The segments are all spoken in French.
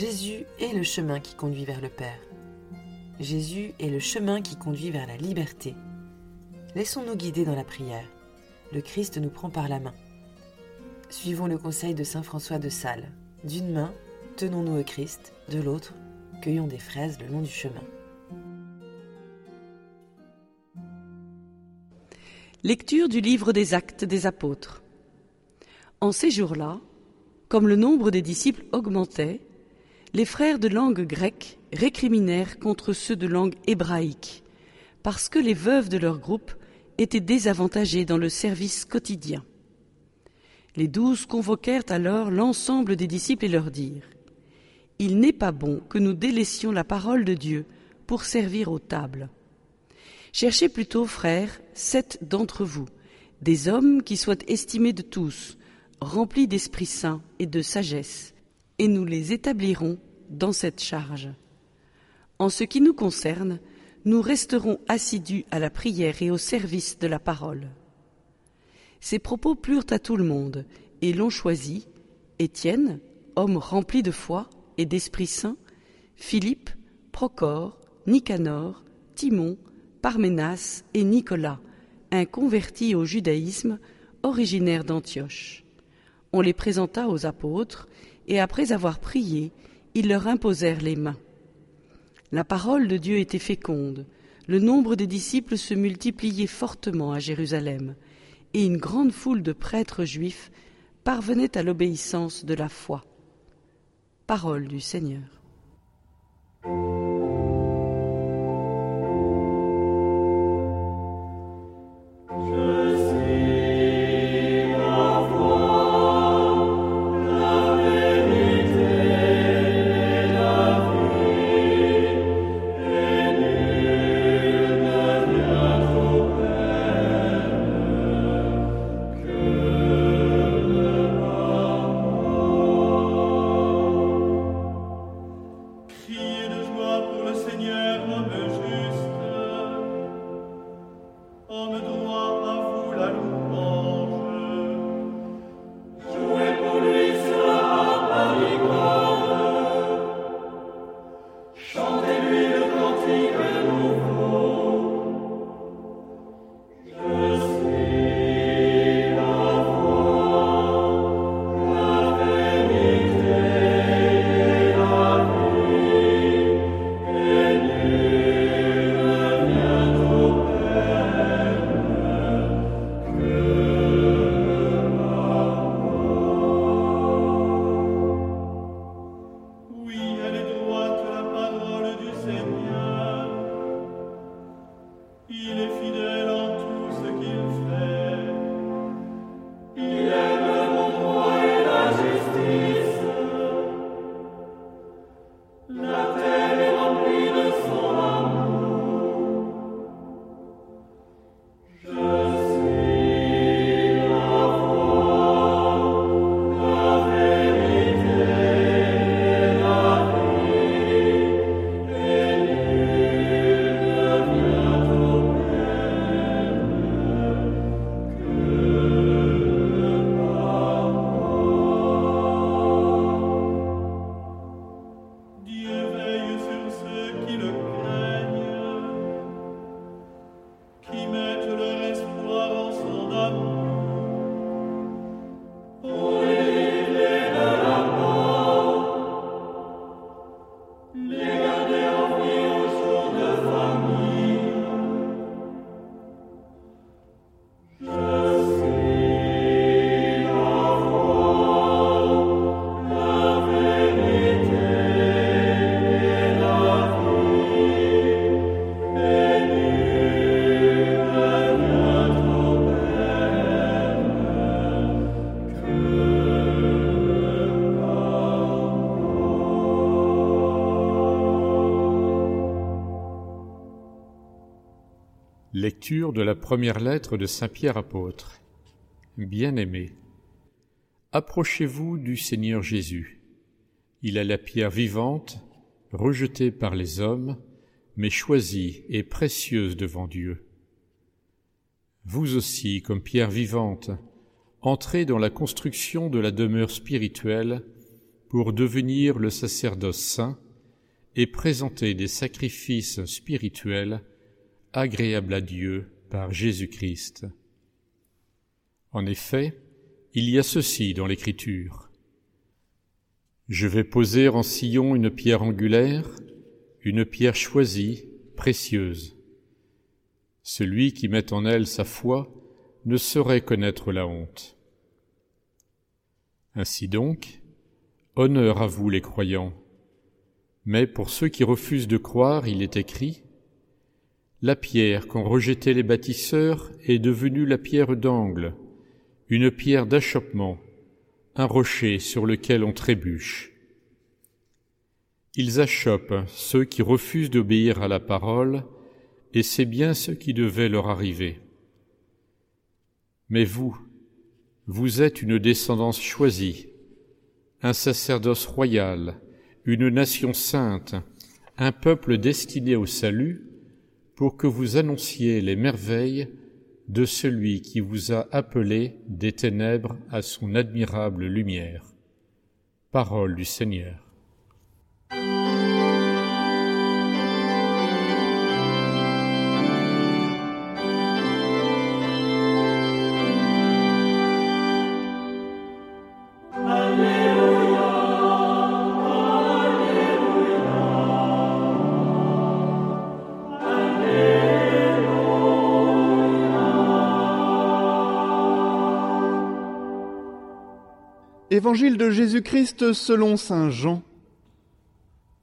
Jésus est le chemin qui conduit vers le Père. Jésus est le chemin qui conduit vers la liberté. Laissons-nous guider dans la prière. Le Christ nous prend par la main. Suivons le conseil de Saint François de Sales. D'une main, tenons-nous au Christ, de l'autre, cueillons des fraises le long du chemin. Lecture du livre des actes des apôtres. En ces jours-là, comme le nombre des disciples augmentait, les frères de langue grecque récriminèrent contre ceux de langue hébraïque, parce que les veuves de leur groupe étaient désavantagées dans le service quotidien. Les douze convoquèrent alors l'ensemble des disciples et leur dirent Il n'est pas bon que nous délaissions la parole de Dieu pour servir aux tables. Cherchez plutôt, frères, sept d'entre vous, des hommes qui soient estimés de tous, remplis d'Esprit Saint et de sagesse, et nous les établirons dans cette charge. En ce qui nous concerne, nous resterons assidus à la prière et au service de la parole. Ces propos plurent à tout le monde, et l'ont choisi Étienne, homme rempli de foi et d'Esprit Saint, Philippe, Procor, Nicanor, Timon, Parménas et Nicolas, un converti au judaïsme originaire d'Antioche. On les présenta aux apôtres, et après avoir prié, ils leur imposèrent les mains. La parole de Dieu était féconde, le nombre des disciples se multipliait fortement à Jérusalem, et une grande foule de prêtres juifs parvenait à l'obéissance de la foi. Parole du Seigneur. Nothing. De la première lettre de Saint Pierre apôtre. Bien-aimés, approchez-vous du Seigneur Jésus. Il est la pierre vivante, rejetée par les hommes, mais choisie et précieuse devant Dieu. Vous aussi, comme pierre vivante, entrez dans la construction de la demeure spirituelle pour devenir le sacerdoce saint et présenter des sacrifices spirituels agréables à Dieu par Jésus-Christ. En effet, il y a ceci dans l'Écriture. Je vais poser en sillon une pierre angulaire, une pierre choisie, précieuse. Celui qui met en elle sa foi ne saurait connaître la honte. Ainsi donc, honneur à vous les croyants. Mais pour ceux qui refusent de croire, il est écrit La pierre qu'ont rejetée les bâtisseurs est devenue la pierre d'angle, une pierre d'achoppement, un rocher sur lequel on trébuche. Ils achoppent ceux qui refusent d'obéir à la parole, et c'est bien ce qui devait leur arriver. Mais vous, vous êtes une descendance choisie, un sacerdoce royal, une nation sainte, un peuple destiné au salut, pour que vous annonciez les merveilles de celui qui vous a appelé des ténèbres à son admirable lumière. Parole du Seigneur. Évangile de Jésus-Christ selon Saint Jean.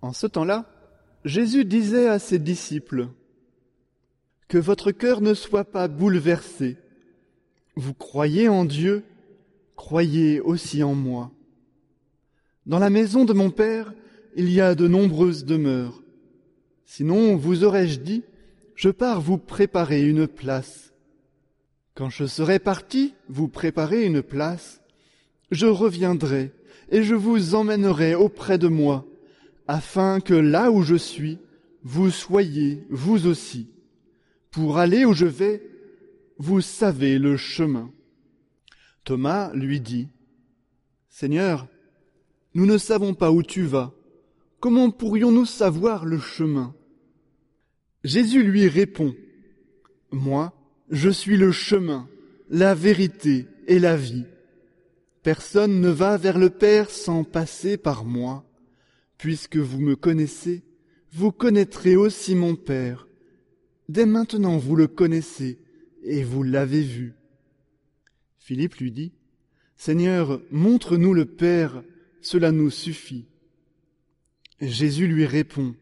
En ce temps-là, Jésus disait à ses disciples, Que votre cœur ne soit pas bouleversé. Vous croyez en Dieu, croyez aussi en moi. Dans la maison de mon Père, il y a de nombreuses demeures. Sinon, vous aurais-je dit, je pars vous préparer une place. Quand je serai parti, vous préparer une place, je reviendrai et je vous emmènerai auprès de moi, afin que là où je suis, vous soyez vous aussi. Pour aller où je vais, vous savez le chemin. Thomas lui dit, Seigneur, nous ne savons pas où tu vas. Comment pourrions-nous savoir le chemin? Jésus lui répond, Moi, je suis le chemin, la vérité et la vie. Personne ne va vers le Père sans passer par moi. Puisque vous me connaissez, vous connaîtrez aussi mon Père. Dès maintenant vous le connaissez et vous l'avez vu. Philippe lui dit, Seigneur, montre-nous le Père, cela nous suffit. Jésus lui répond,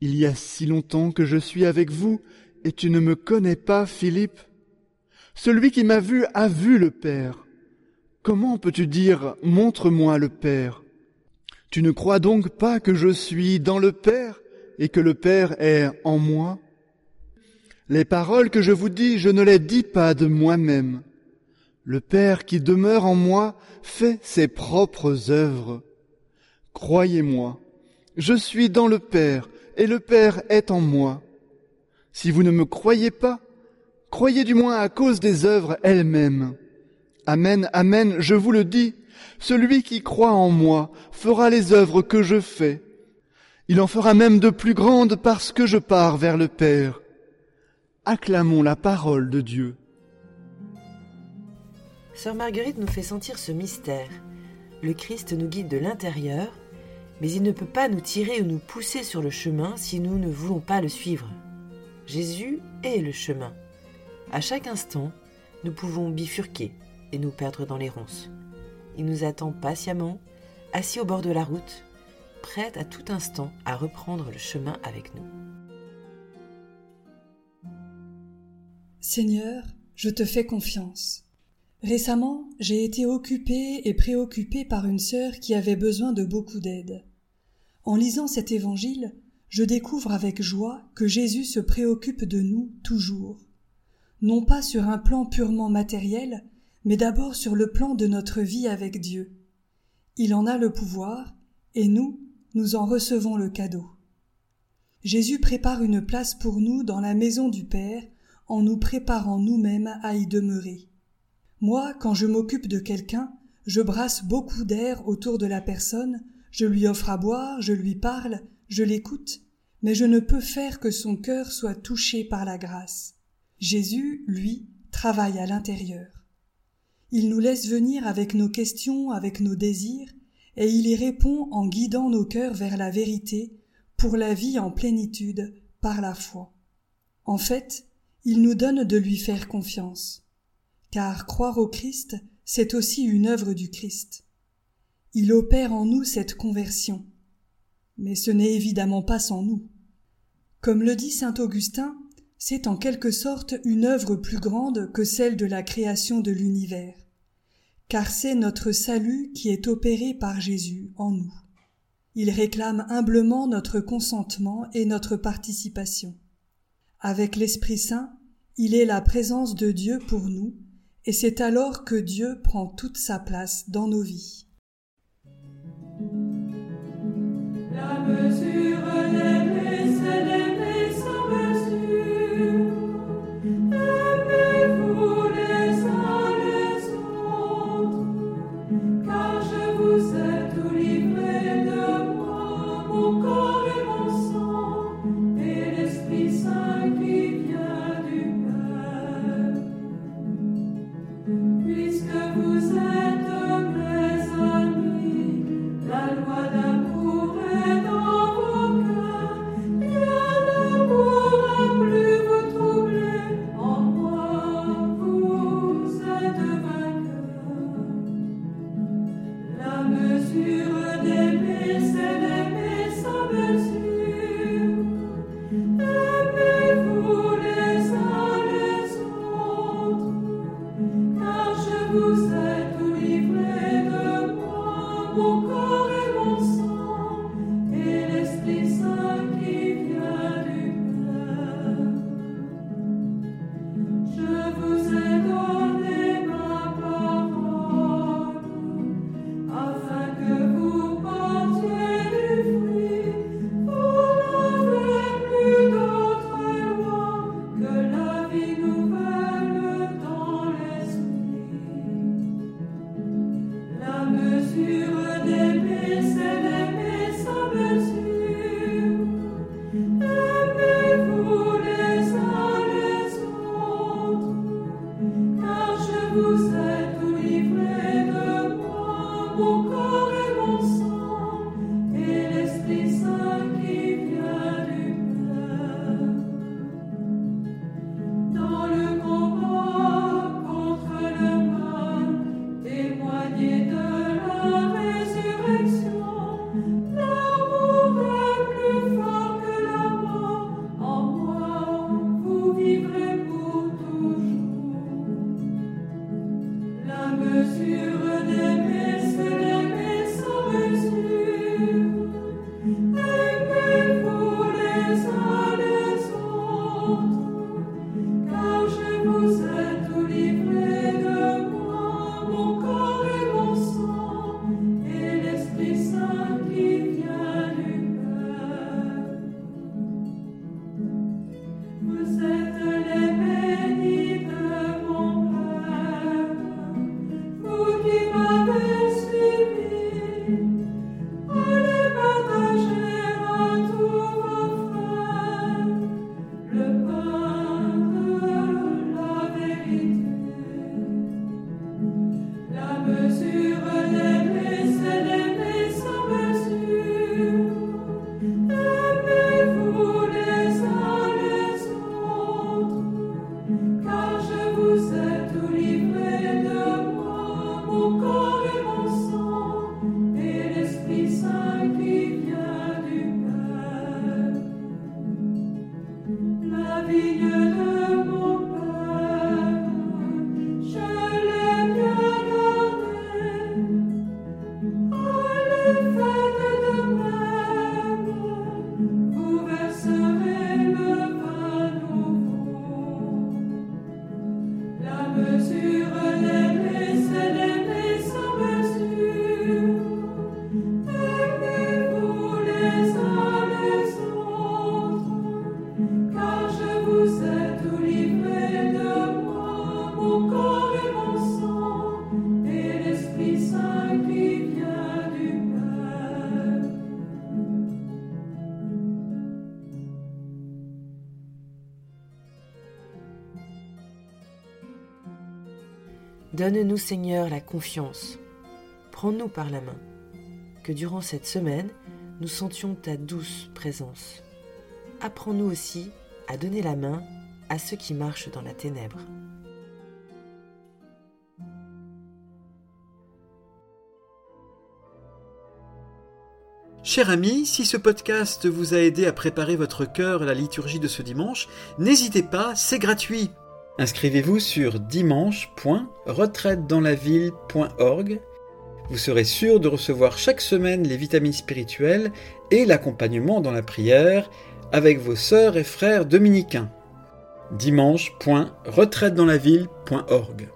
Il y a si longtemps que je suis avec vous, et tu ne me connais pas, Philippe. Celui qui m'a vu a vu le Père. Comment peux-tu dire Montre-moi le Père? Tu ne crois donc pas que je suis dans le Père et que le Père est en moi? Les paroles que je vous dis, je ne les dis pas de moi-même. Le Père qui demeure en moi fait ses propres œuvres. Croyez-moi, je suis dans le Père et le Père est en moi. Si vous ne me croyez pas, croyez du moins à cause des œuvres elles-mêmes. Amen, Amen, je vous le dis, celui qui croit en moi fera les œuvres que je fais. Il en fera même de plus grandes parce que je pars vers le Père. Acclamons la parole de Dieu. Sœur Marguerite nous fait sentir ce mystère. Le Christ nous guide de l'intérieur, mais il ne peut pas nous tirer ou nous pousser sur le chemin si nous ne voulons pas le suivre. Jésus est le chemin. À chaque instant, nous pouvons bifurquer, et nous perdre dans les ronces. Il nous attend patiemment, assis au bord de la route, prêt à tout instant à reprendre le chemin avec nous. Seigneur, je te fais confiance. Récemment, j'ai été occupée et préoccupée par une sœur qui avait besoin de beaucoup d'aide. En lisant cet évangile, je découvre avec joie que Jésus se préoccupe de nous toujours. Non pas sur un plan purement matériel, mais d'abord sur le plan de notre vie avec Dieu. Il en a le pouvoir, et nous, nous en recevons le cadeau. Jésus prépare une place pour nous dans la maison du Père, en nous préparant nous-mêmes à y demeurer. Moi, quand je m'occupe de quelqu'un, Je brasse beaucoup d'air autour de la personne, je lui offre à boire, je lui parle, je l'écoute, mais je ne peux faire que son cœur soit touché par la grâce. Jésus, lui, travaille à l'intérieur. Il nous laisse venir avec nos questions, avec nos désirs, et il y répond en guidant nos cœurs vers la vérité, pour la vie en plénitude, par la foi. En fait, il nous donne de lui faire confiance. Car croire au Christ, c'est aussi une œuvre du Christ. Il opère en nous cette conversion. Mais ce n'est évidemment pas sans nous. Comme le dit saint Augustin, c'est en quelque sorte une œuvre plus grande que celle de la création de l'univers, car c'est notre salut qui est opéré par Jésus en nous. Il réclame humblement notre consentement et notre participation. Avec l'Esprit Saint, il est la présence de Dieu pour nous, et c'est alors que Dieu prend toute sa place dans nos vies. Donne-nous Seigneur la confiance. Prends-nous par la main. Que durant cette semaine, nous sentions ta douce présence. Apprends-nous aussi à donner la main à ceux qui marchent dans la ténèbre. Cher ami, si ce podcast vous a aidé à préparer votre cœur à la liturgie de ce dimanche, n'hésitez pas, c'est gratuit. Inscrivez-vous sur dimanche.retraitedanslaville.org. Vous serez sûr de recevoir chaque semaine les vitamines spirituelles et l'accompagnement dans la prière avec vos sœurs et frères dominicains. dimanche.retraitedanslaville.org